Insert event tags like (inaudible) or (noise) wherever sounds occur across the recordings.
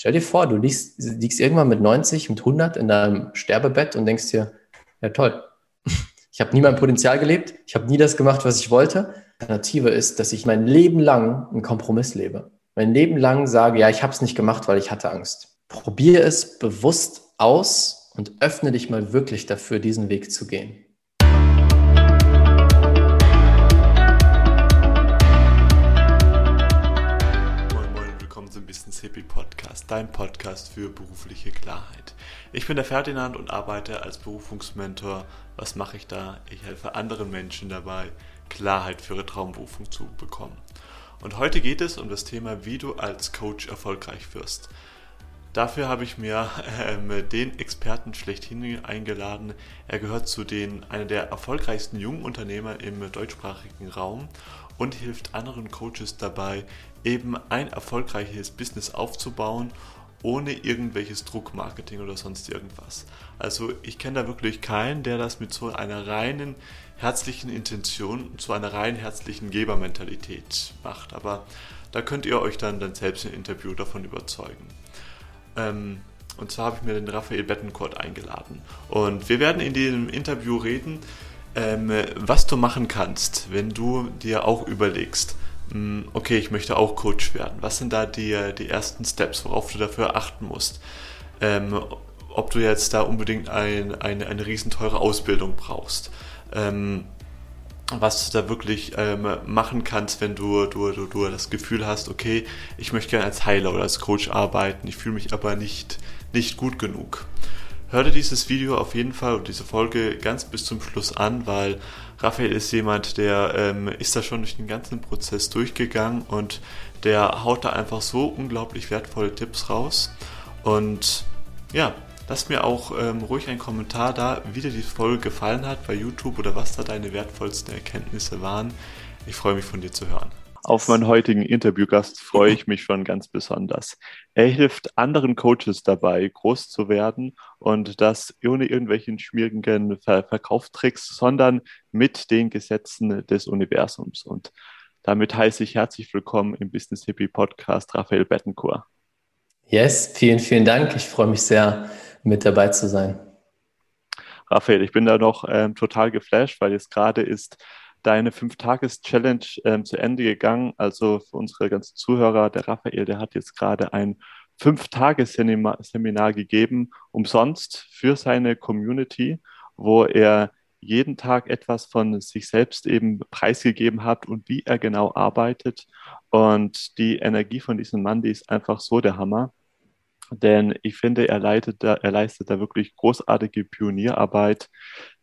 Stell dir vor, du liegst, liegst irgendwann mit 90, mit 100 in deinem Sterbebett und denkst dir, ja toll, (laughs) ich habe nie mein Potenzial gelebt, ich habe nie das gemacht, was ich wollte. Die Alternative ist, dass ich mein Leben lang einen Kompromiss lebe. Mein Leben lang sage, ja, ich habe es nicht gemacht, weil ich hatte Angst. Probier es bewusst aus und öffne dich mal wirklich dafür, diesen Weg zu gehen. Business Hippie Podcast, dein Podcast für berufliche Klarheit. Ich bin der Ferdinand und arbeite als Berufungsmentor. Was mache ich da? Ich helfe anderen Menschen dabei, Klarheit für ihre Traumberufung zu bekommen. Und heute geht es um das Thema, wie du als Coach erfolgreich wirst. Dafür habe ich mir äh, den Experten schlechthin eingeladen. Er gehört zu den einer der erfolgreichsten jungen Unternehmer im deutschsprachigen Raum und hilft anderen Coaches dabei, eben ein erfolgreiches Business aufzubauen, ohne irgendwelches Druckmarketing oder sonst irgendwas. Also ich kenne da wirklich keinen, der das mit so einer reinen herzlichen Intention, zu einer rein herzlichen Gebermentalität macht. Aber da könnt ihr euch dann, dann selbst im Interview davon überzeugen. Ähm, und zwar habe ich mir den Raphael Bettencourt eingeladen. Und wir werden in diesem Interview reden, ähm, was du machen kannst, wenn du dir auch überlegst, okay, ich möchte auch Coach werden. Was sind da die, die ersten Steps, worauf du dafür achten musst? Ähm, ob du jetzt da unbedingt ein, eine, eine riesenteure Ausbildung brauchst. Ähm, was du da wirklich ähm, machen kannst, wenn du, du, du, du das Gefühl hast, okay, ich möchte gerne als Heiler oder als Coach arbeiten, ich fühle mich aber nicht, nicht gut genug. Hör dir dieses Video auf jeden Fall und diese Folge ganz bis zum Schluss an, weil Raphael ist jemand, der ähm, ist da schon durch den ganzen Prozess durchgegangen und der haut da einfach so unglaublich wertvolle Tipps raus. Und ja, lass mir auch ähm, ruhig einen Kommentar da, wie dir die Folge gefallen hat bei YouTube oder was da deine wertvollsten Erkenntnisse waren. Ich freue mich von dir zu hören. Auf meinen heutigen Interviewgast freue ich mich schon ganz besonders. Er hilft anderen Coaches dabei, groß zu werden und das ohne irgendwelchen schmierigen Ver Verkaufstricks, sondern mit den Gesetzen des Universums. Und damit heiße ich herzlich willkommen im Business Hippie Podcast Raphael Bettencourt. Yes, vielen, vielen Dank. Ich freue mich sehr, mit dabei zu sein. Raphael, ich bin da noch ähm, total geflasht, weil jetzt gerade ist deine Fünf-Tages-Challenge ähm, zu Ende gegangen. Also für unsere ganzen Zuhörer, der Raphael, der hat jetzt gerade ein Fünf-Tages-Seminar gegeben, umsonst für seine Community, wo er jeden Tag etwas von sich selbst eben preisgegeben hat und wie er genau arbeitet. Und die Energie von diesem Mann, die ist einfach so der Hammer. Denn ich finde, er, leitet da, er leistet da wirklich großartige Pionierarbeit,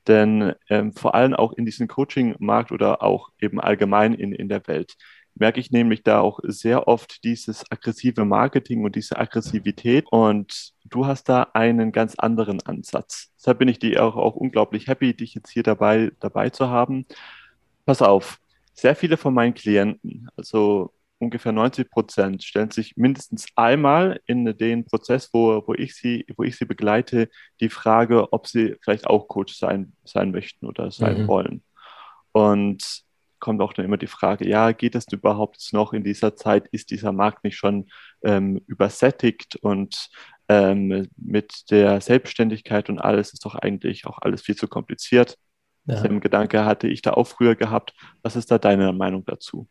denn ähm, vor allem auch in diesem Coaching-Markt oder auch eben allgemein in, in der Welt merke ich nämlich da auch sehr oft dieses aggressive Marketing und diese Aggressivität. Und du hast da einen ganz anderen Ansatz. Deshalb bin ich dir auch, auch unglaublich happy, dich jetzt hier dabei, dabei zu haben. Pass auf, sehr viele von meinen Klienten, also ungefähr 90 Prozent stellen sich mindestens einmal in den Prozess, wo, wo, ich sie, wo ich sie begleite, die Frage, ob sie vielleicht auch Coach sein, sein möchten oder sein mhm. wollen. Und kommt auch dann immer die Frage, ja, geht das überhaupt noch in dieser Zeit? Ist dieser Markt nicht schon ähm, übersättigt und ähm, mit der Selbstständigkeit und alles ist doch eigentlich auch alles viel zu kompliziert. Ja. Selben Gedanke hatte ich da auch früher gehabt. Was ist da deine Meinung dazu?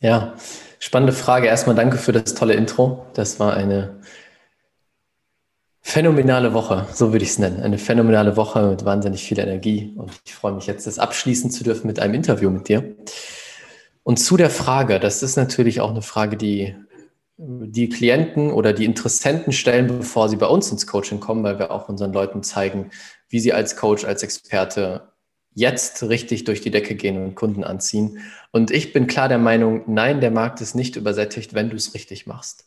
Ja, spannende Frage. Erstmal danke für das tolle Intro. Das war eine phänomenale Woche, so würde ich es nennen. Eine phänomenale Woche mit wahnsinnig viel Energie. Und ich freue mich jetzt, das abschließen zu dürfen mit einem Interview mit dir. Und zu der Frage, das ist natürlich auch eine Frage, die die Klienten oder die Interessenten stellen, bevor sie bei uns ins Coaching kommen, weil wir auch unseren Leuten zeigen, wie sie als Coach, als Experte jetzt richtig durch die Decke gehen und Kunden anziehen. Und ich bin klar der Meinung, nein, der Markt ist nicht übersättigt, wenn du es richtig machst.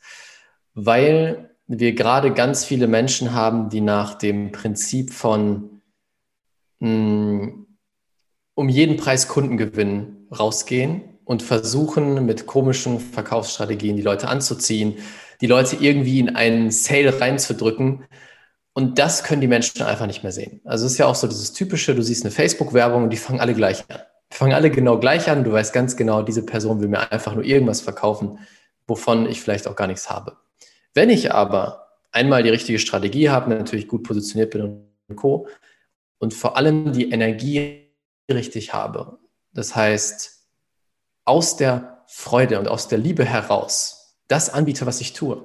Weil wir gerade ganz viele Menschen haben, die nach dem Prinzip von mh, hm, um jeden Preis Kundengewinn rausgehen und versuchen mit komischen Verkaufsstrategien die Leute anzuziehen, die Leute irgendwie in einen Sale reinzudrücken, und das können die Menschen einfach nicht mehr sehen. Also es ist ja auch so dieses typische, du siehst eine Facebook-Werbung und die fangen alle gleich an. Die fangen alle genau gleich an. Du weißt ganz genau, diese Person will mir einfach nur irgendwas verkaufen, wovon ich vielleicht auch gar nichts habe. Wenn ich aber einmal die richtige Strategie habe, natürlich gut positioniert bin und Co. und vor allem die Energie richtig habe, das heißt aus der Freude und aus der Liebe heraus das anbiete, was ich tue.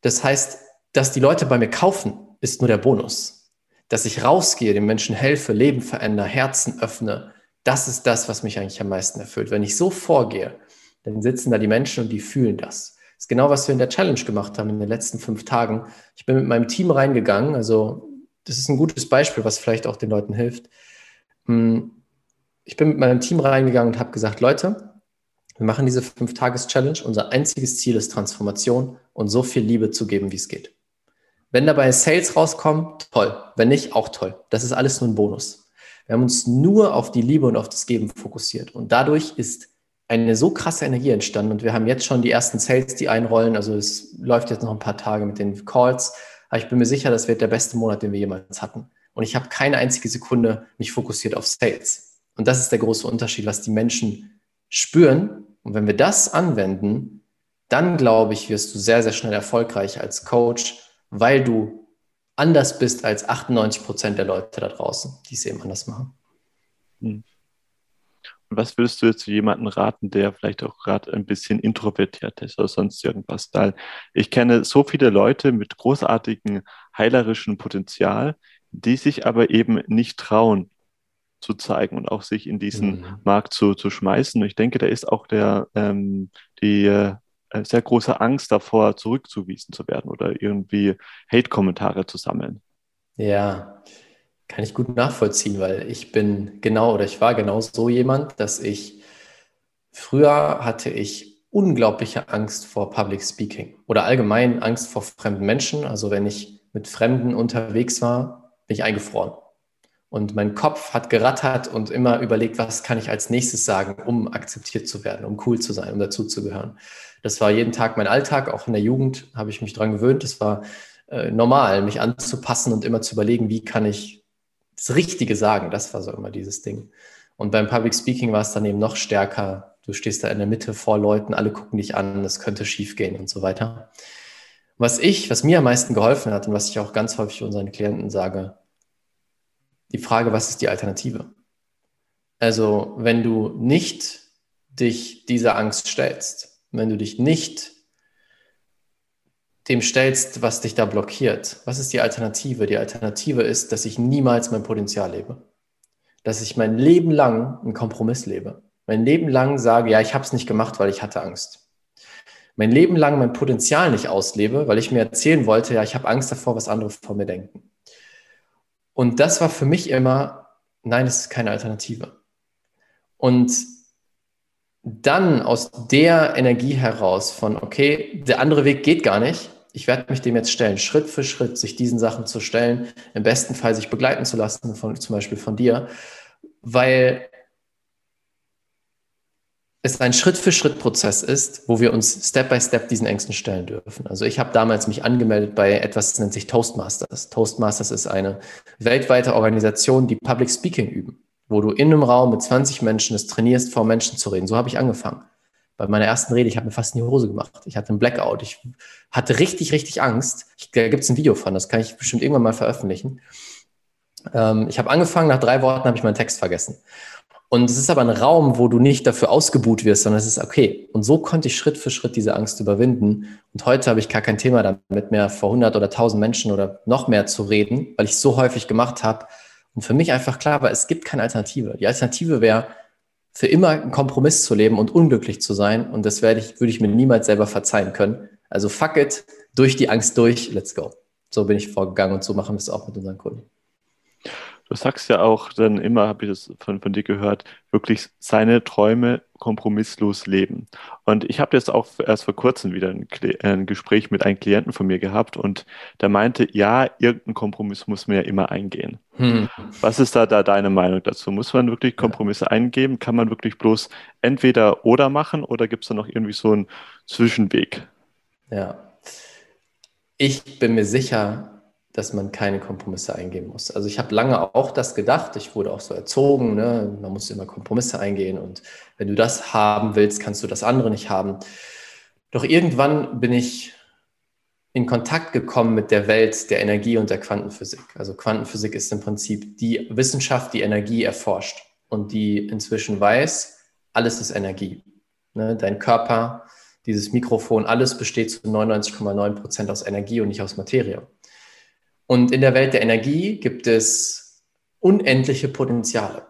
Das heißt, dass die Leute bei mir kaufen, ist nur der Bonus. Dass ich rausgehe, den Menschen helfe, Leben verändere, Herzen öffne, das ist das, was mich eigentlich am meisten erfüllt. Wenn ich so vorgehe, dann sitzen da die Menschen und die fühlen das. Das ist genau, was wir in der Challenge gemacht haben in den letzten fünf Tagen. Ich bin mit meinem Team reingegangen, also das ist ein gutes Beispiel, was vielleicht auch den Leuten hilft. Hm, ich bin mit meinem Team reingegangen und habe gesagt, Leute, wir machen diese Fünf-Tages-Challenge. Unser einziges Ziel ist Transformation und so viel Liebe zu geben, wie es geht. Wenn dabei Sales rauskommt, toll. Wenn nicht, auch toll. Das ist alles nur ein Bonus. Wir haben uns nur auf die Liebe und auf das Geben fokussiert. Und dadurch ist eine so krasse Energie entstanden. Und wir haben jetzt schon die ersten Sales, die einrollen. Also es läuft jetzt noch ein paar Tage mit den Calls. Aber ich bin mir sicher, das wird der beste Monat, den wir jemals hatten. Und ich habe keine einzige Sekunde mich fokussiert auf Sales. Und das ist der große Unterschied, was die Menschen spüren. Und wenn wir das anwenden, dann glaube ich, wirst du sehr, sehr schnell erfolgreich als Coach, weil du anders bist als 98 Prozent der Leute da draußen, die es eben anders machen. Hm. Was würdest du jetzt zu jemandem raten, der vielleicht auch gerade ein bisschen introvertiert ist oder sonst irgendwas? Weil ich kenne so viele Leute mit großartigem heilerischen Potenzial, die sich aber eben nicht trauen zu zeigen und auch sich in diesen mhm. Markt zu, zu schmeißen. Und ich denke, da ist auch der, ähm, die äh, sehr große Angst davor, zurückzuwiesen zu werden oder irgendwie Hate-Kommentare zu sammeln. Ja, kann ich gut nachvollziehen, weil ich bin genau oder ich war genau so jemand, dass ich früher hatte ich unglaubliche Angst vor Public Speaking oder allgemein Angst vor fremden Menschen. Also wenn ich mit Fremden unterwegs war, bin ich eingefroren. Und mein Kopf hat gerattert und immer überlegt, was kann ich als nächstes sagen, um akzeptiert zu werden, um cool zu sein, um dazuzugehören. Das war jeden Tag mein Alltag, auch in der Jugend habe ich mich daran gewöhnt. Es war äh, normal, mich anzupassen und immer zu überlegen, wie kann ich das Richtige sagen. Das war so immer dieses Ding. Und beim Public Speaking war es dann eben noch stärker. Du stehst da in der Mitte vor Leuten, alle gucken dich an, es könnte schief gehen und so weiter. Was ich, was mir am meisten geholfen hat und was ich auch ganz häufig unseren Klienten sage, die Frage, was ist die Alternative? Also, wenn du nicht dich dieser Angst stellst, wenn du dich nicht dem stellst, was dich da blockiert. Was ist die Alternative? Die Alternative ist, dass ich niemals mein Potenzial lebe. Dass ich mein Leben lang einen Kompromiss lebe. Mein Leben lang sage, ja, ich habe es nicht gemacht, weil ich hatte Angst. Mein Leben lang mein Potenzial nicht auslebe, weil ich mir erzählen wollte, ja, ich habe Angst davor, was andere von mir denken. Und das war für mich immer, nein, es ist keine Alternative. Und dann aus der Energie heraus von, okay, der andere Weg geht gar nicht, ich werde mich dem jetzt stellen, Schritt für Schritt, sich diesen Sachen zu stellen, im besten Fall sich begleiten zu lassen, von, zum Beispiel von dir, weil es ein Schritt-für-Schritt-Prozess ist, wo wir uns Step by Step diesen Ängsten stellen dürfen. Also ich habe damals mich angemeldet bei etwas, das nennt sich Toastmasters. Toastmasters ist eine weltweite Organisation, die Public Speaking üben wo du in einem Raum mit 20 Menschen es trainierst, vor Menschen zu reden. So habe ich angefangen. Bei meiner ersten Rede, ich habe mir fast in die Hose gemacht. Ich hatte einen Blackout. Ich hatte richtig, richtig Angst. Ich, da gibt es ein Video von, das kann ich bestimmt irgendwann mal veröffentlichen. Ähm, ich habe angefangen, nach drei Worten habe ich meinen Text vergessen. Und es ist aber ein Raum, wo du nicht dafür ausgebuht wirst, sondern es ist okay. Und so konnte ich Schritt für Schritt diese Angst überwinden. Und heute habe ich gar kein Thema damit mehr, vor 100 oder 1000 Menschen oder noch mehr zu reden, weil ich es so häufig gemacht habe, und für mich einfach klar war, es gibt keine Alternative. Die Alternative wäre, für immer einen Kompromiss zu leben und unglücklich zu sein. Und das werde ich, würde ich mir niemals selber verzeihen können. Also fuck it, durch die Angst durch, let's go. So bin ich vorgegangen und so machen wir es auch mit unseren Kunden. Du sagst ja auch dann immer, habe ich das von, von dir gehört, wirklich seine Träume kompromisslos leben. Und ich habe jetzt auch erst vor kurzem wieder ein, ein, Gespräch mit einem Klienten von mir gehabt und der meinte, ja, irgendein Kompromiss muss man ja immer eingehen. Hm. Was ist da, da deine Meinung dazu? Muss man wirklich Kompromisse ja. eingeben? Kann man wirklich bloß entweder oder machen oder gibt es da noch irgendwie so einen Zwischenweg? Ja. Ich bin mir sicher, dass man keine Kompromisse eingehen muss. Also ich habe lange auch das gedacht, ich wurde auch so erzogen, ne? man muss immer Kompromisse eingehen und wenn du das haben willst, kannst du das andere nicht haben. Doch irgendwann bin ich in Kontakt gekommen mit der Welt der Energie und der Quantenphysik. Also Quantenphysik ist im Prinzip die Wissenschaft, die Energie erforscht und die inzwischen weiß, alles ist Energie. Ne? Dein Körper, dieses Mikrofon, alles besteht zu 99,9 Prozent aus Energie und nicht aus Materie. Und in der Welt der Energie gibt es unendliche Potenziale.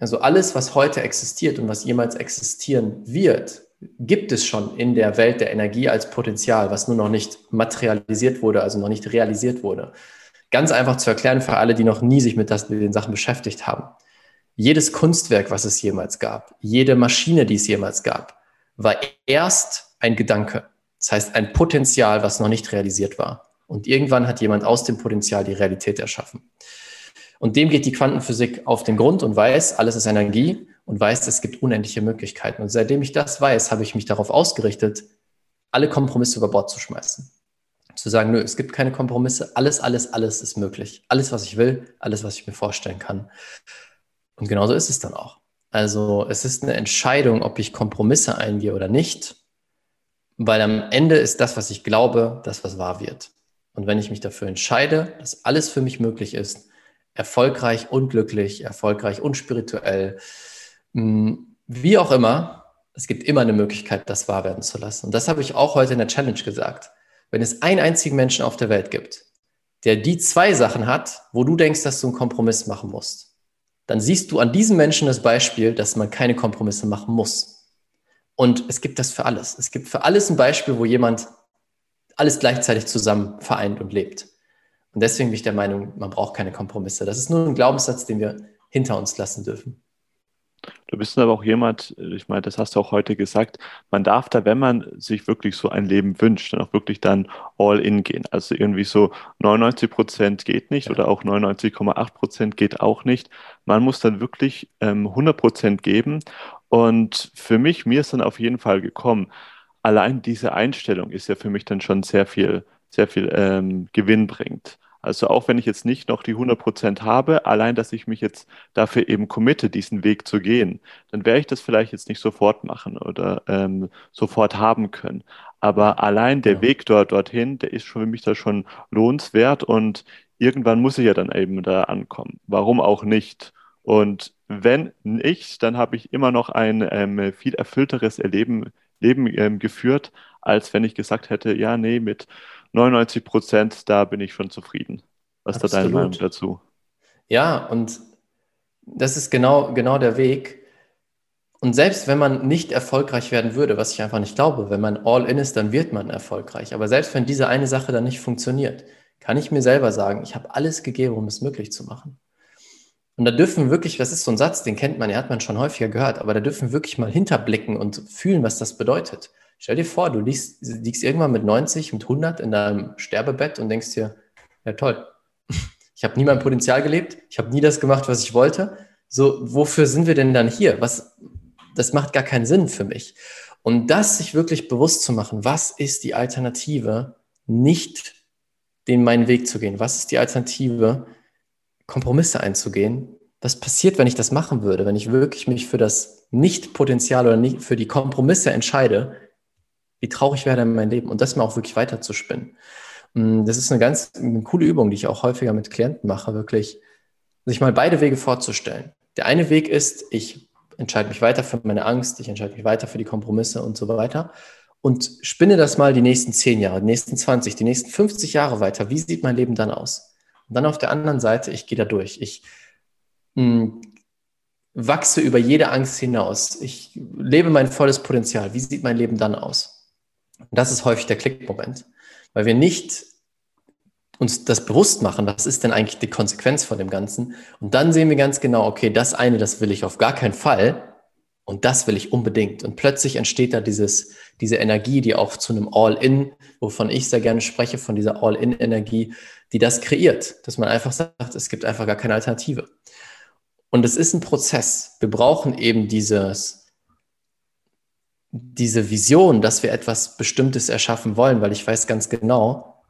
Also alles, was heute existiert und was jemals existieren wird, gibt es schon in der Welt der Energie als Potenzial, was nur noch nicht materialisiert wurde, also noch nicht realisiert wurde. Ganz einfach zu erklären für alle, die noch nie sich mit, das, mit den Sachen beschäftigt haben. Jedes Kunstwerk, was es jemals gab, jede Maschine, die es jemals gab, war erst ein Gedanke. Das heißt, ein Potenzial, was noch nicht realisiert war. Und irgendwann hat jemand aus dem Potenzial die Realität erschaffen. Und dem geht die Quantenphysik auf den Grund und weiß, alles ist Energie und weiß, es gibt unendliche Möglichkeiten. Und seitdem ich das weiß, habe ich mich darauf ausgerichtet, alle Kompromisse über Bord zu schmeißen. Zu sagen, nö, es gibt keine Kompromisse, alles, alles, alles ist möglich. Alles, was ich will, alles, was ich mir vorstellen kann. Und genauso ist es dann auch. Also es ist eine Entscheidung, ob ich Kompromisse eingehe oder nicht, weil am Ende ist das, was ich glaube, das, was wahr wird. Und wenn ich mich dafür entscheide, dass alles für mich möglich ist, erfolgreich und glücklich, erfolgreich und spirituell, hm, wie auch immer, es gibt immer eine Möglichkeit, das wahr werden zu lassen. Und das habe ich auch heute in der Challenge gesagt. Wenn es einen einzigen Menschen auf der Welt gibt, der die zwei Sachen hat, wo du denkst, dass du einen Kompromiss machen musst, dann siehst du an diesem Menschen das Beispiel, dass man keine Kompromisse machen muss. Und es gibt das für alles. Es gibt für alles ein Beispiel, wo jemand alles gleichzeitig zusammen vereint und lebt. Und deswegen bin ich der Meinung, man braucht keine Kompromisse. Das ist nur ein Glaubenssatz, den wir hinter uns lassen dürfen. Du bist aber auch jemand, ich meine, das hast du auch heute gesagt, man darf da, wenn man sich wirklich so ein Leben wünscht, dann auch wirklich dann all in gehen. Also irgendwie so 99 Prozent geht nicht ja. oder auch 99,8 Prozent geht auch nicht. Man muss dann wirklich ähm, 100 Prozent geben. Und für mich, mir ist dann auf jeden Fall gekommen, allein diese Einstellung ist ja für mich dann schon sehr viel, sehr viel ähm, Gewinn bringt. Also auch wenn ich jetzt nicht noch die 100 Prozent habe, allein, dass ich mich jetzt dafür eben committe, diesen Weg zu gehen, dann werde ich das vielleicht jetzt nicht sofort machen oder ähm, sofort haben können. Aber allein der ja. Weg dort dorthin, der ist schon für mich da schon lohnenswert und irgendwann muss ich ja dann eben da ankommen. Warum auch nicht? Und wenn nicht, dann habe ich immer noch ein ähm, viel erfüllteres Erleben Leben ähm, geführt, als wenn ich gesagt hätte, ja, nee, mit 99 Prozent, da bin ich schon zufrieden. Was ist da deine Meinung dazu? Ja, und das ist genau, genau der Weg. Und selbst wenn man nicht erfolgreich werden würde, was ich einfach nicht glaube, wenn man all in ist, dann wird man erfolgreich. Aber selbst wenn diese eine Sache dann nicht funktioniert, kann ich mir selber sagen, ich habe alles gegeben, um es möglich zu machen. Und da dürfen wirklich, das ist so ein Satz, den kennt man, den hat man schon häufiger gehört, aber da dürfen wirklich mal hinterblicken und fühlen, was das bedeutet. Stell dir vor, du liegst, liegst irgendwann mit 90, mit 100 in deinem Sterbebett und denkst dir, ja toll, ich habe nie mein Potenzial gelebt, ich habe nie das gemacht, was ich wollte. So, wofür sind wir denn dann hier? Was, das macht gar keinen Sinn für mich. Und das sich wirklich bewusst zu machen, was ist die Alternative, nicht den meinen Weg zu gehen? Was ist die Alternative, Kompromisse einzugehen? Was passiert, wenn ich das machen würde, wenn ich wirklich mich für das Nicht-Potenzial oder nicht für die Kompromisse entscheide, wie traurig wäre denn mein Leben? Und das mal auch wirklich weiter zu spinnen. Mm, das ist eine ganz eine coole Übung, die ich auch häufiger mit Klienten mache, wirklich sich mal beide Wege vorzustellen. Der eine Weg ist, ich entscheide mich weiter für meine Angst, ich entscheide mich weiter für die Kompromisse und so weiter und spinne das mal die nächsten zehn Jahre, die nächsten 20, die nächsten 50 Jahre weiter. Wie sieht mein Leben dann aus? Und dann auf der anderen Seite, ich gehe da durch. Ich mh, mm, wachse über jede Angst hinaus. Ich lebe mein volles Potenzial. Wie sieht mein Leben dann aus? Und das ist häufig der Klickmoment, weil wir nicht uns das bewusst machen, was ist denn eigentlich die Konsequenz von dem Ganzen? Und dann sehen wir ganz genau, okay, das eine, das will ich auf gar keinen Fall und das will ich unbedingt. Und plötzlich entsteht da dieses, diese Energie, die auch zu einem All-In, wovon ich sehr gerne spreche, von dieser All-In-Energie, die das kreiert, dass man einfach sagt, es gibt einfach gar keine Alternative. Und es ist ein Prozess. Wir brauchen eben dieses, diese Vision, dass wir etwas Bestimmtes erschaffen wollen, weil ich weiß ganz genau,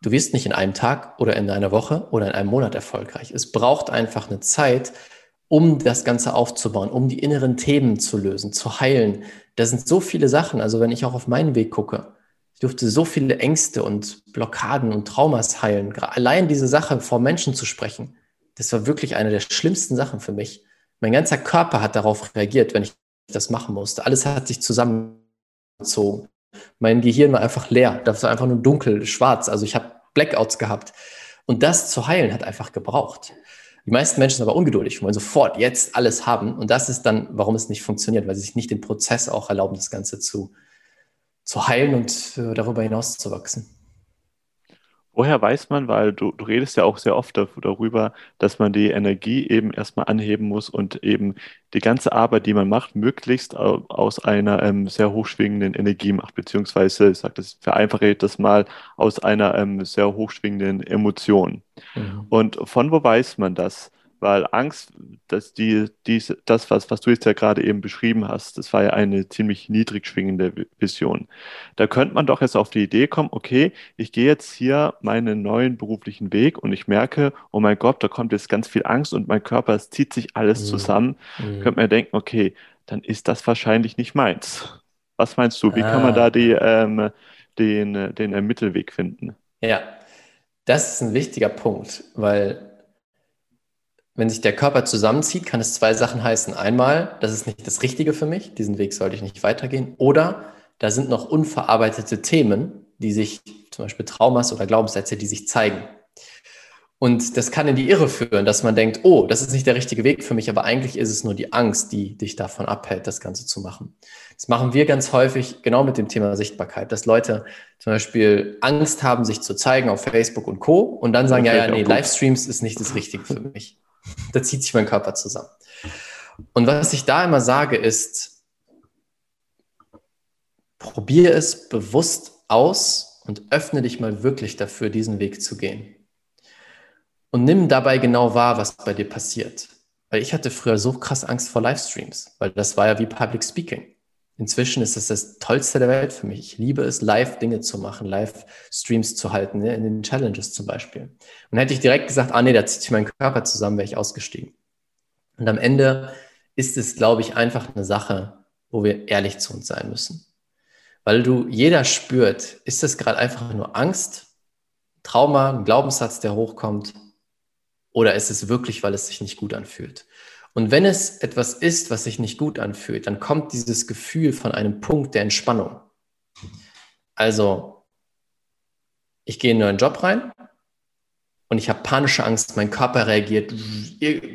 du wirst nicht in einem Tag oder in einer Woche oder in einem Monat erfolgreich. Es braucht einfach eine Zeit, um das Ganze aufzubauen, um die inneren Themen zu lösen, zu heilen. Da sind so viele Sachen. Also wenn ich auch auf meinen Weg gucke, Ich durfte so viele Ängste und Blockaden und Traumas heilen. Allein diese Sache vor Menschen zu sprechen, das war wirklich eine der schlimmsten Sachen für mich. Mein ganzer Körper hat darauf reagiert, wenn ich das machen musste. Alles hat sich zusammengezogen. Mein Gehirn war einfach leer. Das war einfach nur dunkel, schwarz. Also ich habe Blackouts gehabt. Und das zu heilen hat einfach gebraucht. Die meisten Menschen sind aber ungeduldig, wollen sofort jetzt alles haben. Und das ist dann, warum es nicht funktioniert, weil sie sich nicht den Prozess auch erlauben, das Ganze zu, zu heilen und äh, darüber hinaus zu wachsen. Woher weiß man, weil du, du redest ja auch sehr oft darüber, dass man die Energie eben erstmal anheben muss und eben die ganze Arbeit, die man macht, möglichst aus einer ähm, sehr hochschwingenden Energie macht, beziehungsweise, ich sage das, vereinfache das mal, aus einer ähm, sehr hochschwingenden Emotion. Mhm. Und von wo weiß man das? Weil Angst, dass die, dies, das, was, was du jetzt ja gerade eben beschrieben hast, das war ja eine ziemlich niedrig schwingende Vision. Da könnte man doch jetzt auf die Idee kommen, okay, ich gehe jetzt hier meinen neuen beruflichen Weg und ich merke, oh mein Gott, da kommt jetzt ganz viel Angst und mein Körper, es zieht sich alles mhm. zusammen. Mhm. Könnte man denken, okay, dann ist das wahrscheinlich nicht meins. Was meinst du? Wie ah. kann man da ah. die, ähm, den, den Mittelweg finden? Ja, das ist ein wichtiger Punkt, weil wenn sich der Körper zusammenzieht, kann es zwei Sachen heißen. Einmal, das ist nicht das Richtige für mich, diesen Weg sollte ich nicht weitergehen. Oder da sind noch unverarbeitete Themen, die sich, zum Beispiel Traumas oder Glaubenssätze, die sich zeigen. Und das kann in die Irre führen, dass man denkt, oh, das ist nicht der richtige Weg für mich, aber eigentlich ist es nur die Angst, die dich davon abhält, das Ganze zu machen. Das machen wir ganz häufig genau mit dem Thema Sichtbarkeit, dass Leute zum Beispiel Angst haben, sich zu zeigen auf Facebook und Co. und dann sagen, ja, ja, nee, Livestreams ist nicht das Richtige für mich. Da zieht sich mein Körper zusammen. Und was ich da immer sage, ist, probiere es bewusst aus und öffne dich mal wirklich dafür, diesen Weg zu gehen. Und nimm dabei genau wahr, was bei dir passiert. Weil ich hatte früher so krass Angst vor Livestreams, weil das war ja wie Public Speaking. Inzwischen ist es das Tollste der Welt für mich. Ich liebe es, live Dinge zu machen, live Streams zu halten, ne? in den Challenges zum Beispiel. Und hätte ich direkt gesagt, ah nee, da zieht sich mein Körper zusammen, wäre ich ausgestiegen. Und am Ende ist es, glaube ich, einfach eine Sache, wo wir ehrlich zu uns sein müssen. Weil du, jeder spürt, ist das gerade einfach nur Angst, Trauma, ein Glaubenssatz, der hochkommt, oder ist es wirklich, weil es sich nicht gut anfühlt? Und wenn es etwas ist, was sich nicht gut anfühlt, dann kommt dieses Gefühl von einem Punkt der Entspannung. Also, ich gehe in einen neuen Job rein und ich habe panische Angst, mein Körper reagiert,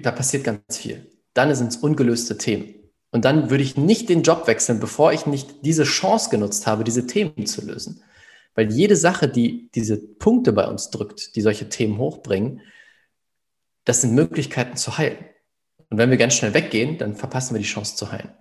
da passiert ganz viel. Dann sind es ungelöste Themen. Und dann würde ich nicht den Job wechseln, bevor ich nicht diese Chance genutzt habe, diese Themen zu lösen. Weil jede Sache, die diese Punkte bei uns drückt, die solche Themen hochbringen, das sind Möglichkeiten zu heilen. Und wenn wir ganz schnell weggehen, dann verpassen wir die Chance zu heilen.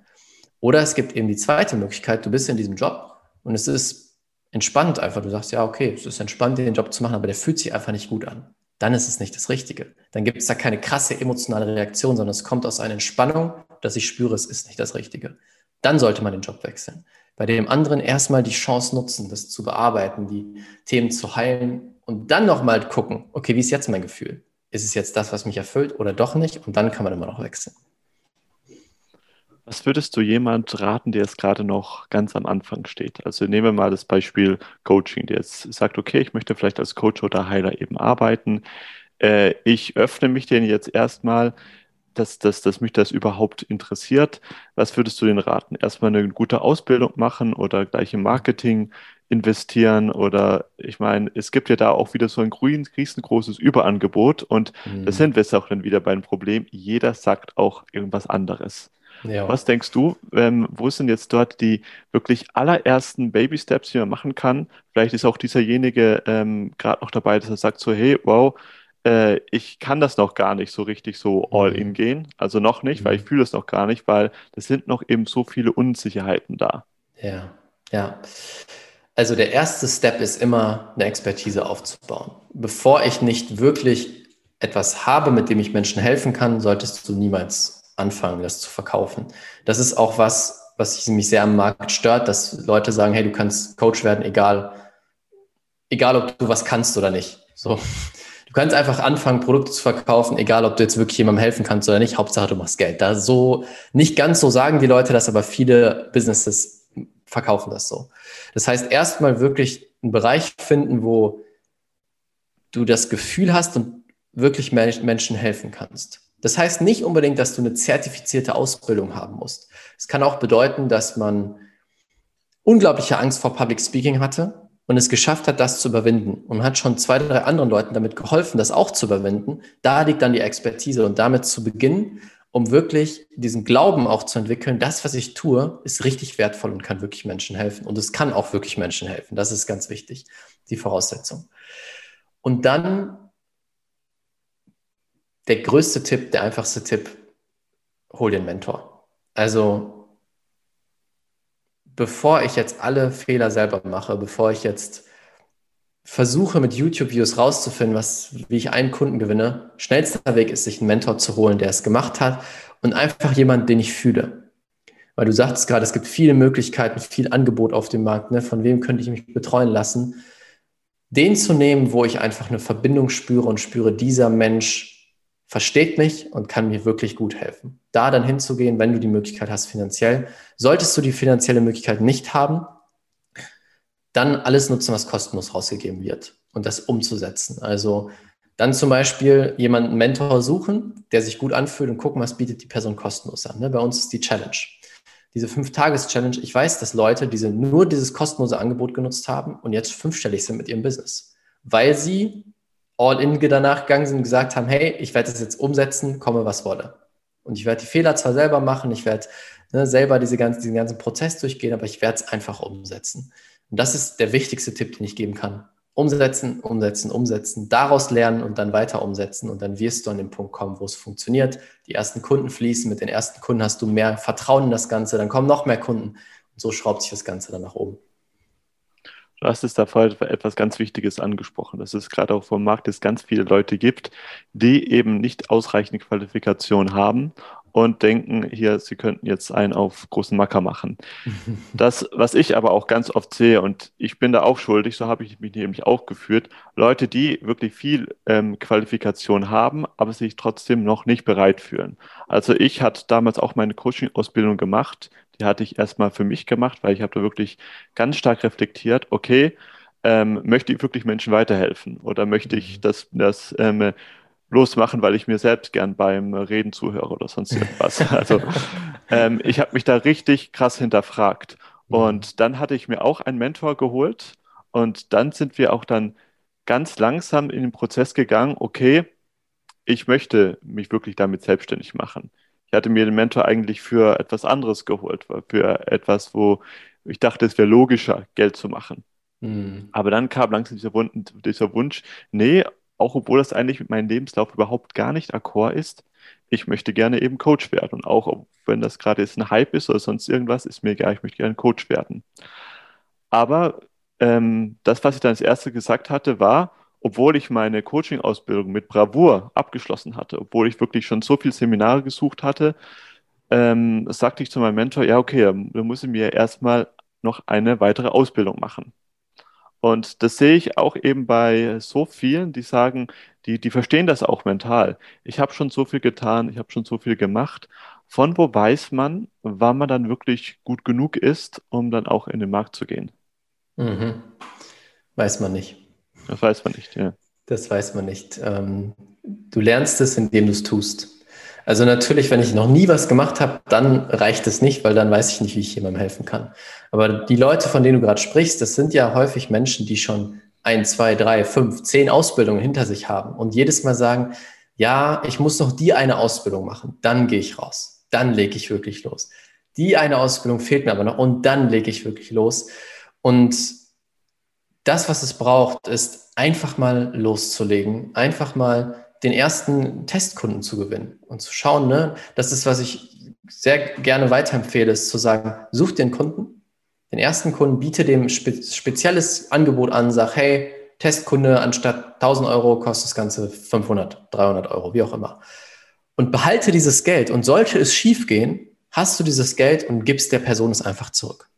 Oder es gibt eben die zweite Möglichkeit, du bist in diesem Job und es ist entspannt einfach. Du sagst, ja, okay, es ist entspannt, den Job zu machen, aber der fühlt sich einfach nicht gut an. Dann ist es nicht das Richtige. Dann gibt es da keine krasse emotionale Reaktion, sondern es kommt aus einer Entspannung, dass ich spüre, es ist nicht das Richtige. Dann sollte man den Job wechseln. Bei dem anderen erstmal die Chance nutzen, das zu bearbeiten, die Themen zu heilen und dann nochmal gucken, okay, wie ist jetzt mein Gefühl? Ist es jetzt das, was mich erfüllt oder doch nicht? Und dann kann man immer noch wechseln. Was würdest du jemand raten, der jetzt gerade noch ganz am Anfang steht? Also nehmen wir mal das Beispiel Coaching, der jetzt sagt, okay, ich möchte vielleicht als Coach oder Heiler eben arbeiten. Äh, ich öffne mich den jetzt erstmal, dass, dass, dass mich das überhaupt interessiert. Was würdest du denn raten? Erstmal eine gute Ausbildung machen oder gleich im Marketing investieren oder ich meine, es gibt ja da auch wieder so ein riesengroßes Überangebot und mhm. da sind wir jetzt auch dann wieder beim Problem, jeder sagt auch irgendwas anderes. Ja. Was denkst du, ähm, wo sind jetzt dort die wirklich allerersten Baby-Steps, die man machen kann? Vielleicht ist auch dieserjenige ähm, gerade noch dabei, dass er sagt so, hey, wow, äh, ich kann das noch gar nicht so richtig so all in mhm. gehen. Also noch nicht, mhm. weil ich fühle es noch gar nicht, weil es sind noch eben so viele Unsicherheiten da. Ja, ja. Also der erste Step ist immer, eine Expertise aufzubauen. Bevor ich nicht wirklich etwas habe, mit dem ich Menschen helfen kann, solltest du niemals anfangen, das zu verkaufen. Das ist auch was, was mich sehr am Markt stört, dass Leute sagen, hey, du kannst Coach werden, egal, egal ob du was kannst oder nicht. So. Du kannst einfach anfangen, Produkte zu verkaufen, egal ob du jetzt wirklich jemandem helfen kannst oder nicht. Hauptsache, du machst Geld. Da so, nicht ganz so sagen die Leute das, aber viele Businesses verkaufen das so. Das heißt, erstmal wirklich einen Bereich finden, wo du das Gefühl hast und wirklich Menschen helfen kannst. Das heißt nicht unbedingt, dass du eine zertifizierte Ausbildung haben musst. Es kann auch bedeuten, dass man unglaubliche Angst vor Public Speaking hatte und es geschafft hat, das zu überwinden und hat schon zwei, drei anderen Leuten damit geholfen, das auch zu überwinden. Da liegt dann die Expertise und damit zu beginnen, um wirklich diesen Glauben auch zu entwickeln, das, was ich tue, ist richtig wertvoll und kann wirklich Menschen helfen. Und es kann auch wirklich Menschen helfen. Das ist ganz wichtig, die Voraussetzung. Und dann der größte Tipp, der einfachste Tipp, hol den Mentor. Also bevor ich jetzt alle Fehler selber mache, bevor ich jetzt versuche mit YouTube-Videos rauszufinden, was, wie ich einen Kunden gewinne, schnellster Weg ist, sich einen Mentor zu holen, der es gemacht hat und einfach jemand, den ich fühle. Weil du sagst gerade, es gibt viele Möglichkeiten, viel Angebot auf dem Markt. Ne? Von wem könnte ich mich betreuen lassen? Den zu nehmen, wo ich einfach eine Verbindung spüre und spüre, dieser Mensch versteht mich und kann mir wirklich gut helfen. Da dann hinzugehen, wenn du die Möglichkeit hast finanziell. Solltest du die finanzielle Möglichkeit nicht haben, dann alles nutzen, was kostenlos rausgegeben wird und das umzusetzen. Also dann zum Beispiel jemanden Mentor suchen, der sich gut anfühlt und gucken, was bietet die Person kostenlos an. Ne? Bei uns ist die Challenge. Diese Fünf-Tages-Challenge, ich weiß, dass Leute diese, nur dieses kostenlose Angebot genutzt haben und jetzt fünfstellig sind mit ihrem Business, weil sie all in danach gegangen sind und gesagt haben, hey, ich werde das jetzt umsetzen, komme was wolle. Und ich werde die Fehler zwar selber machen, ich werde ne, selber diese ganzen, diesen ganzen Prozess durchgehen, aber ich werde es einfach umsetzen. Und das ist der wichtigste Tipp, den ich geben kann. Umsetzen, umsetzen, umsetzen, daraus lernen und dann weiter umsetzen. Und dann wirst du an den Punkt kommen, wo es funktioniert. Die ersten Kunden fließen, mit den ersten Kunden hast du mehr Vertrauen in das Ganze, dann kommen noch mehr Kunden. Und so schraubt sich das Ganze dann nach oben. Du hast es da vorher etwas ganz Wichtiges angesprochen, dass es gerade auch vom Markt es ganz viele Leute gibt, die eben nicht ausreichende Qualifikation haben und denken, hier, sie könnten jetzt einen auf großen Macker machen. (laughs) Das, was ich aber auch ganz oft sehe, und ich bin da auch schuldig, so habe ich mich nämlich auch geführt, Leute, die wirklich viel ähm, Qualifikation haben, aber sich trotzdem noch nicht bereit fühlen. Also ich hatte damals auch meine Coaching-Ausbildung gemacht die hatte ich erstmal für mich gemacht, weil ich habe da wirklich ganz stark reflektiert, okay, ähm, möchte ich wirklich Menschen weiterhelfen oder möchte ich mhm. das, das ähm, losmachen, weil ich mir selbst gern beim Reden zuhöre oder sonst (laughs) irgendwas. Also ähm, ich habe mich da richtig krass hinterfragt. Mhm. Und dann hatte ich mir auch einen Mentor geholt und dann sind wir auch dann ganz langsam in den Prozess gegangen, okay, ich möchte mich wirklich damit selbstständig machen ich hatte mir den Mentor eigentlich für etwas anderes geholt, für etwas, wo ich dachte, es wäre logischer, Geld zu machen. Mhm. Aber dann kam langsam dieser, Wunsch, dieser Wunsch, nee, auch obwohl das eigentlich mit meinem Lebenslauf überhaupt gar nicht akkord ist, ich möchte gerne eben Coach werden. Und auch wenn das gerade jetzt ein Hype ist oder sonst irgendwas, ist mir egal, ich möchte gerne Coach werden. Aber ähm, das, was ich dann als erstes gesagt hatte, war, obwohl ich meine Coaching-Ausbildung mit Bravour abgeschlossen hatte, obwohl ich wirklich schon so viele Seminare gesucht hatte, ähm, sagte ich zu meinem Mentor, ja, okay, dann muss ich mir erstmal noch eine weitere Ausbildung machen. Und das sehe ich auch eben bei so vielen, die sagen, die, die verstehen das auch mental. Ich habe schon so viel getan, ich habe schon so viel gemacht. Von wo weiß man, wann man dann wirklich gut genug ist, um dann auch in den Markt zu gehen? Mhm. Weiß man nicht. Das weiß man nicht, ja. Das weiß man nicht. Ähm, du lernst es, indem du es tust. Also natürlich, wenn ich noch nie was gemacht habe, dann reicht es nicht, weil dann weiß ich nicht, wie ich jemandem helfen kann. Aber die Leute, von denen du gerade sprichst, das sind ja häufig Menschen, die schon ein, zwei, drei, fünf, zehn Ausbildungen hinter sich haben und jedes Mal sagen, ja, ich muss noch die eine Ausbildung machen, dann gehe ich raus, dann lege ich wirklich los. Die eine Ausbildung fehlt mir aber noch und dann lege ich wirklich los. Und das, was es braucht, ist einfach mal loszulegen, einfach mal den ersten Testkunden zu gewinnen und zu schauen, ne, das ist, was ich sehr gerne weiterempfehle, ist zu sagen, such den Kunden, den ersten Kunden, biete dem spe spezielles Angebot an, sag, hey, Testkunde, anstatt 1000 Euro kostet das Ganze 500, 300 Euro, wie auch immer. Und behalte dieses Geld. Und sollte es schiefgehen, hast du dieses Geld und gibst der Person es einfach zurück.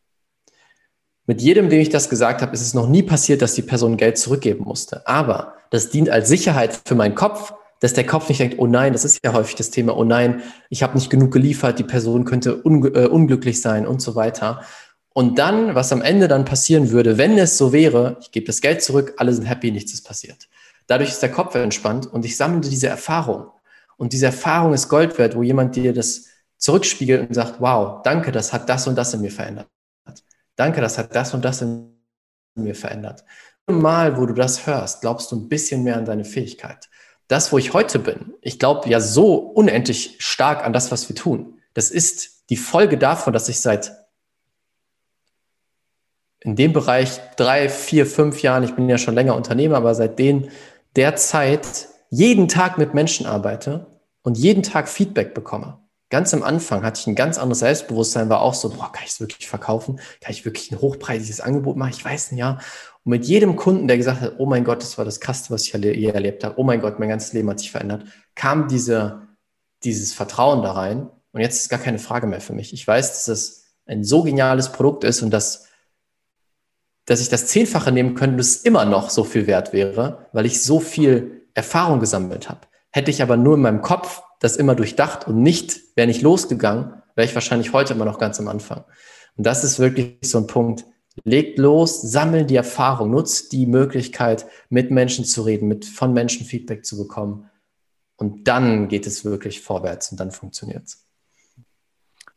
Mit jedem, dem ich das gesagt habe, ist es noch nie passiert, dass die Person Geld zurückgeben musste. Aber das dient als Sicherheit für meinen Kopf, dass der Kopf nicht denkt, oh nein, das ist ja häufig das Thema, oh nein, ich habe nicht genug geliefert, die Person könnte un äh, unglücklich sein und so weiter. Und dann, was am Ende dann passieren würde, wenn es so wäre, ich gebe das Geld zurück, alle sind happy, nichts ist passiert. Dadurch ist der Kopf entspannt und ich sammle diese Erfahrung. Und diese Erfahrung ist Gold wert, wo jemand dir das zurückspiegelt und sagt, wow, danke, das hat das und das in mir verändert. Danke, das hat das und das in mir verändert. Mal, wo du das hörst, glaubst du ein bisschen mehr an deine Fähigkeit. Das, wo ich heute bin, ich glaube ja so unendlich stark an das, was wir tun. Das ist die Folge davon, dass ich seit in dem Bereich drei, vier, fünf Jahren, ich bin ja schon länger Unternehmer, aber seit den, der Zeit jeden Tag mit Menschen arbeite und jeden Tag Feedback bekomme. Ganz am Anfang hatte ich ein ganz anderes Selbstbewusstsein, war auch so, boah, kann ich es wirklich verkaufen? Kann ich wirklich ein hochpreisiges Angebot machen? Ich weiß nicht, ja. Und mit jedem Kunden, der gesagt hat, oh mein Gott, das war das Krasseste, was ich je erlebt habe, oh mein Gott, mein ganzes Leben hat sich verändert, kam diese, dieses Vertrauen da rein. Und jetzt ist gar keine Frage mehr für mich. Ich weiß, dass es ein so geniales Produkt ist und dass, dass ich das Zehnfache nehmen könnte, das immer noch so viel wert wäre, weil ich so viel Erfahrung gesammelt habe. Hätte ich aber nur in meinem Kopf das immer durchdacht und nicht, wäre nicht losgegangen, wäre ich wahrscheinlich heute immer noch ganz am Anfang. Und das ist wirklich so ein Punkt. Legt los, sammelt die Erfahrung, nutzt die Möglichkeit, mit Menschen zu reden, mit von Menschen Feedback zu bekommen. Und dann geht es wirklich vorwärts und dann funktioniert es.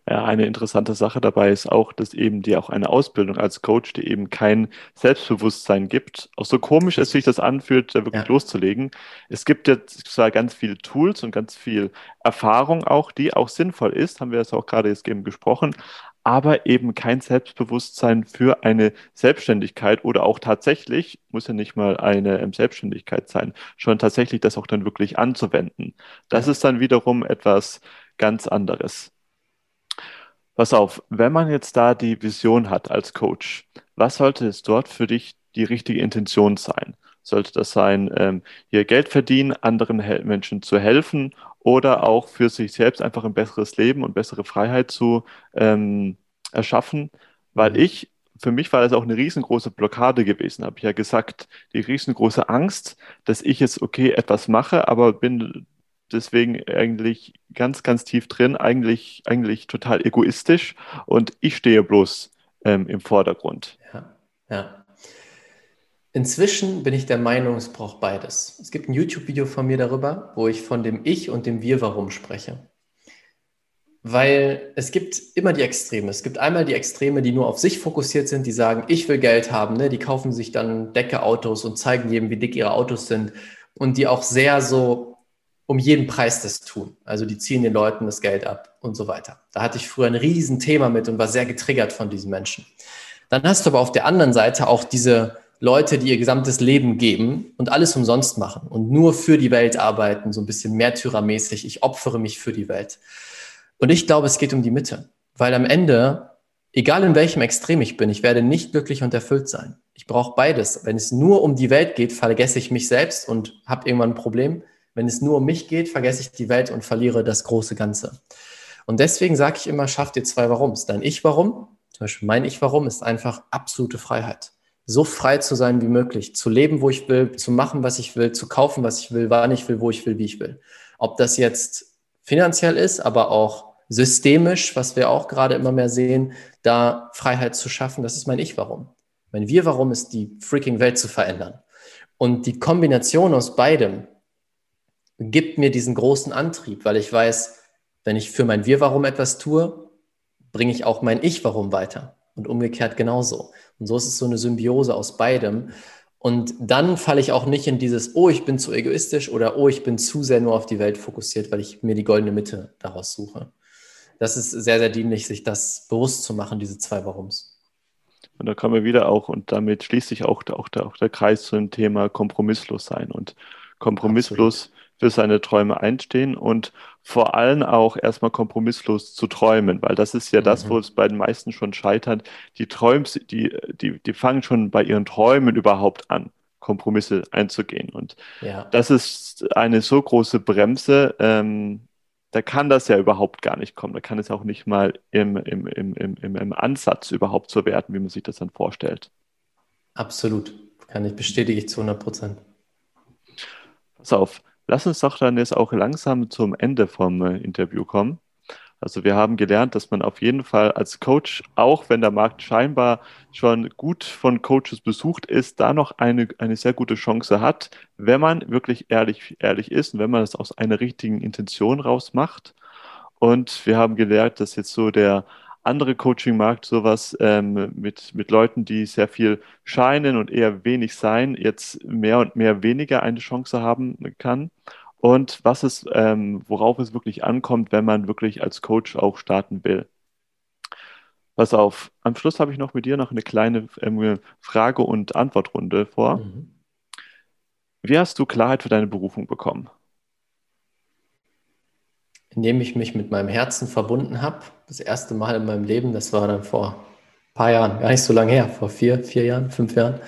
Ja, eine interessante Sache dabei ist auch, dass eben dir auch eine Ausbildung als Coach, die eben kein Selbstbewusstsein gibt, auch so komisch es sich das anfühlt, da wirklich ja. loszulegen. Es gibt jetzt zwar ganz viele Tools und ganz viel Erfahrung auch, die auch sinnvoll ist, haben wir das auch gerade jetzt eben gesprochen, aber eben kein Selbstbewusstsein für eine Selbstständigkeit oder auch tatsächlich, muss ja nicht mal eine ähm, Selbstständigkeit sein, schon tatsächlich das auch dann wirklich anzuwenden. Das ist dann wiederum etwas ganz anderes. Pass auf, wenn man jetzt da die Vision hat als Coach, was sollte es dort für dich die richtige Intention sein? Sollte das sein, ähm, hier Geld verdienen, anderen Menschen zu helfen oder auch für sich selbst einfach ein besseres Leben und bessere Freiheit zu ähm, erschaffen? Weil mhm. ich, für mich war das auch eine riesengroße Blockade gewesen, habe ich ja gesagt, die riesengroße Angst, dass ich jetzt okay etwas mache, aber bin deswegen eigentlich ganz, ganz tief drin, eigentlich, eigentlich total egoistisch und ich stehe bloß ähm, im Vordergrund. Ja, ja. Inzwischen bin ich der Meinung, es braucht beides. Es gibt ein YouTube-Video von mir darüber, wo ich von dem Ich und dem Wir-Warum spreche. Weil es gibt immer die Extreme. Es gibt einmal die Extreme, die nur auf sich fokussiert sind, die sagen, ich will Geld haben, ne? die kaufen sich dann Decke Autos und zeigen jedem, wie dick ihre Autos sind und die auch sehr so um jeden Preis das tun. Also die ziehen den Leuten das Geld ab und so weiter. Da hatte ich früher ein Riesenthema mit und war sehr getriggert von diesen Menschen. Dann hast du aber auf der anderen Seite auch diese Leute, die ihr gesamtes Leben geben und alles umsonst machen und nur für die Welt arbeiten, so ein bisschen märtyrermäßig. Ich opfere mich für die Welt. Und ich glaube, es geht um die Mitte, weil am Ende, egal in welchem Extrem ich bin, ich werde nicht glücklich und erfüllt sein. Ich brauche beides. Wenn es nur um die Welt geht, vergesse ich mich selbst und habe irgendwann ein Problem. Wenn es nur um mich geht, vergesse ich die Welt und verliere das große Ganze. Und deswegen sage ich immer, schaff dir zwei Warums. Dein Ich-Warum, zum Beispiel mein Ich-Warum, ist einfach absolute Freiheit. So frei zu sein wie möglich, zu leben, wo ich will, zu machen, was ich will, zu kaufen, was ich will, wann ich will, wo ich will, wie ich will. Ob das jetzt finanziell ist, aber auch systemisch, was wir auch gerade immer mehr sehen, da Freiheit zu schaffen, das ist mein Ich-Warum. Mein Wir-Warum ist, die freaking Welt zu verändern. Und die Kombination aus beidem, gibt mir diesen großen Antrieb, weil ich weiß, wenn ich für mein Wir-Warum etwas tue, bringe ich auch mein Ich-Warum weiter. Und umgekehrt genauso. Und so ist es so eine Symbiose aus beidem. Und dann falle ich auch nicht in dieses, oh, ich bin zu egoistisch oder oh, ich bin zu sehr nur auf die Welt fokussiert, weil ich mir die goldene Mitte daraus suche. Das ist sehr, sehr dienlich, sich das bewusst zu machen, diese zwei Warums. Und da kommen wir wieder auch, und damit schließt sich auch, auch, der, auch der Kreis zu dem Thema kompromisslos sein. Und kompromisslos Absolut für seine Träume einstehen und vor allem auch erstmal kompromisslos zu träumen, weil das ist ja das, wo mhm. es bei den meisten schon scheitert. Die Träums, die, die, die fangen schon bei ihren Träumen überhaupt an, Kompromisse einzugehen. Und ja. das ist eine so große Bremse, ähm, da kann das ja überhaupt gar nicht kommen. Da kann es auch nicht mal im, im, im, im, im Ansatz überhaupt so werden, wie man sich das dann vorstellt. Absolut. Kann ich bestätige ich zu 100 Prozent. Pass auf, Lass uns doch dann jetzt auch langsam zum Ende vom äh, Interview kommen. Also wir haben gelernt, dass man auf jeden Fall als Coach, auch wenn der Markt scheinbar schon gut von Coaches besucht ist, da noch eine, eine sehr gute Chance hat, wenn man wirklich ehrlich, ehrlich ist und wenn man es aus einer richtigen Intention raus macht. Und wir haben gelernt, dass jetzt so der andere Coaching-Markt sowas ähm, mit, mit Leuten, die sehr viel scheinen und eher wenig sein, jetzt mehr und mehr weniger eine Chance haben kann und was es, ähm, worauf es wirklich ankommt, wenn man wirklich als Coach auch starten will. Pass auf, am Schluss habe ich noch mit dir noch eine kleine ähm, Frage- und Antwortrunde vor. Mhm. Wie hast du Klarheit für deine Berufung bekommen? Indem ich mich mit meinem Herzen verbunden habe. Das erste Mal in meinem Leben, das war dann vor ein paar Jahren, gar nicht so lange her, vor vier, vier Jahren, fünf Jahren.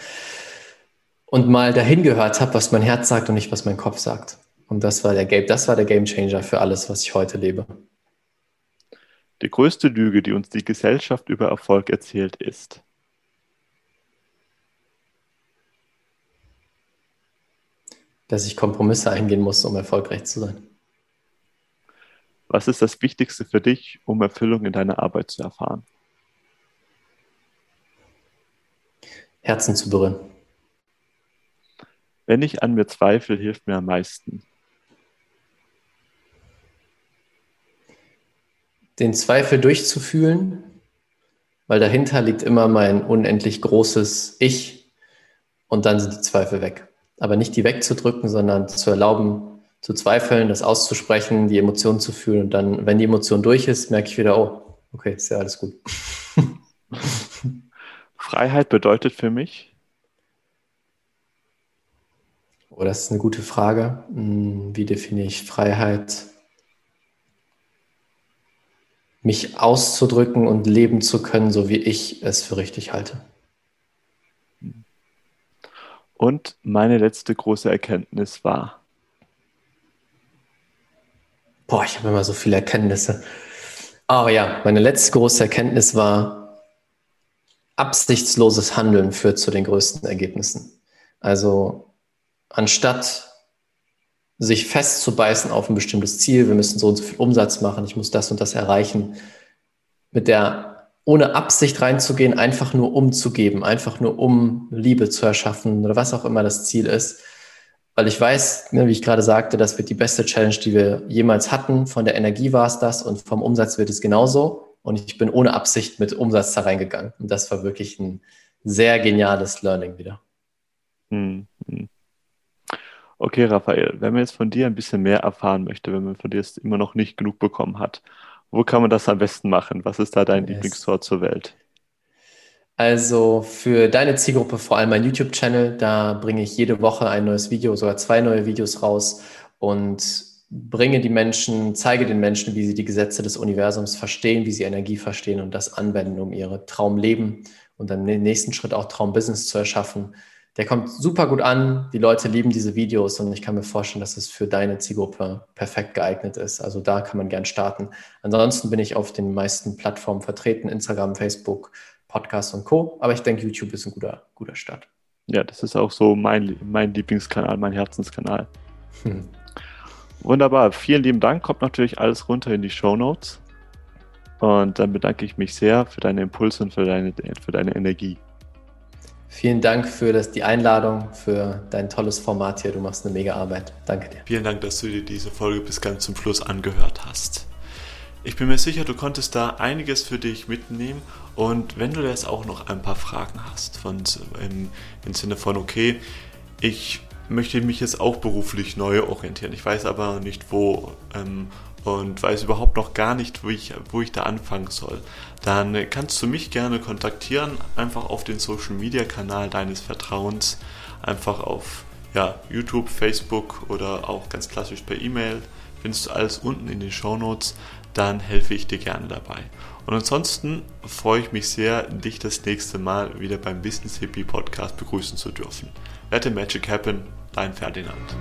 Und mal dahin gehört habe, was mein Herz sagt und nicht, was mein Kopf sagt. Und das war der Game, das war der Game Changer für alles, was ich heute lebe. Die größte Lüge, die uns die Gesellschaft über Erfolg erzählt, ist. Dass ich Kompromisse eingehen muss, um erfolgreich zu sein. Was ist das Wichtigste für dich, um Erfüllung in deiner Arbeit zu erfahren? Herzen zu berühren. Wenn ich an mir zweifle, hilft mir am meisten. den Zweifel durchzufühlen, weil dahinter liegt immer mein unendlich großes Ich und dann sind die Zweifel weg. Aber nicht die wegzudrücken, sondern zu erlauben, zu zweifeln, das auszusprechen, die Emotionen zu fühlen und dann, wenn die Emotion durch ist, merke ich wieder, oh, okay, ist ja alles gut. (laughs) Freiheit bedeutet für mich? Oh, das ist eine gute Frage. Hm, wie definiere ich Freiheit? mich auszudrücken und leben zu können, so wie ich es für richtig halte. Und meine letzte große Erkenntnis war. Boah, ich habe immer so viele Erkenntnisse. Aber ja, meine letzte große Erkenntnis war, absichtsloses Handeln führt zu den größten Ergebnissen. Also anstatt sich festzubeißen auf ein bestimmtes Ziel, wir müssen so und so viel Umsatz machen, ich muss das und das erreichen, mit der ohne Absicht reinzugehen, einfach nur umzugeben, einfach nur um Liebe zu erschaffen oder was auch immer das Ziel ist. Weil ich weiß, ne, wie ich gerade sagte, das wird die beste Challenge, die wir jemals hatten. Von der Energie war es das und vom Umsatz wird es genauso. Und ich bin ohne Absicht mit Umsatz da reingegangen. Und das war wirklich ein sehr geniales Learning wieder. Hm, hm. Okay, Raphael, wenn man jetzt von dir ein bisschen mehr erfahren möchte, wenn man von dir jetzt immer noch nicht genug bekommen hat, wo kann man das am besten machen? Was ist da dein yes. Lieblingstor zur Welt? Also für deine Zielgruppe vor allem mein YouTube-Channel, da bringe ich jede Woche ein neues Video, sogar zwei neue Videos raus und bringe die Menschen, zeige den Menschen, wie sie die Gesetze des Universums verstehen, wie sie Energie verstehen und das anwenden, um ihre Traumleben und dann im nächsten Schritt auch Traumbusiness zu erschaffen der kommt super gut an. Die Leute lieben diese Videos und ich kann mir vorstellen, dass es für deine Zielgruppe perfekt geeignet ist. Also da kann man gern starten. Ansonsten bin ich auf den meisten Plattformen vertreten, Instagram, Facebook, Podcast und Co. Aber ich denke, YouTube ist ein guter, guter Start. Ja, das ist auch so mein, mein Lieblingskanal, mein Herzenskanal. Hm. Wunderbar. Vielen lieben Dank. Kommt natürlich alles runter in die Show Notes. Und dann bedanke ich mich sehr für deine Impulse und für deine, für deine Energie. Vielen Dank für das, die Einladung, für dein tolles Format hier. Du machst eine mega Arbeit. Danke dir. Vielen Dank, dass du dir diese Folge bis ganz zum Schluss angehört hast. Ich bin mir sicher, du konntest da einiges für dich mitnehmen und wenn du jetzt auch noch ein paar Fragen hast, von, im, im Sinne von, okay, ich möchte mich jetzt auch beruflich neu orientieren, ich weiß aber nicht wo ähm, und weiß überhaupt noch gar nicht, wo ich, wo ich da anfangen soll, dann kannst du mich gerne kontaktieren, einfach auf den Social Media Kanal deines Vertrauens, einfach auf ja, YouTube, Facebook oder auch ganz klassisch per E-Mail. Findest du alles unten in den Show Notes, dann helfe ich dir gerne dabei. Und ansonsten freue ich mich sehr, dich das nächste Mal wieder beim Business Hippie Podcast begrüßen zu dürfen. Let the Magic Happen, dein Ferdinand.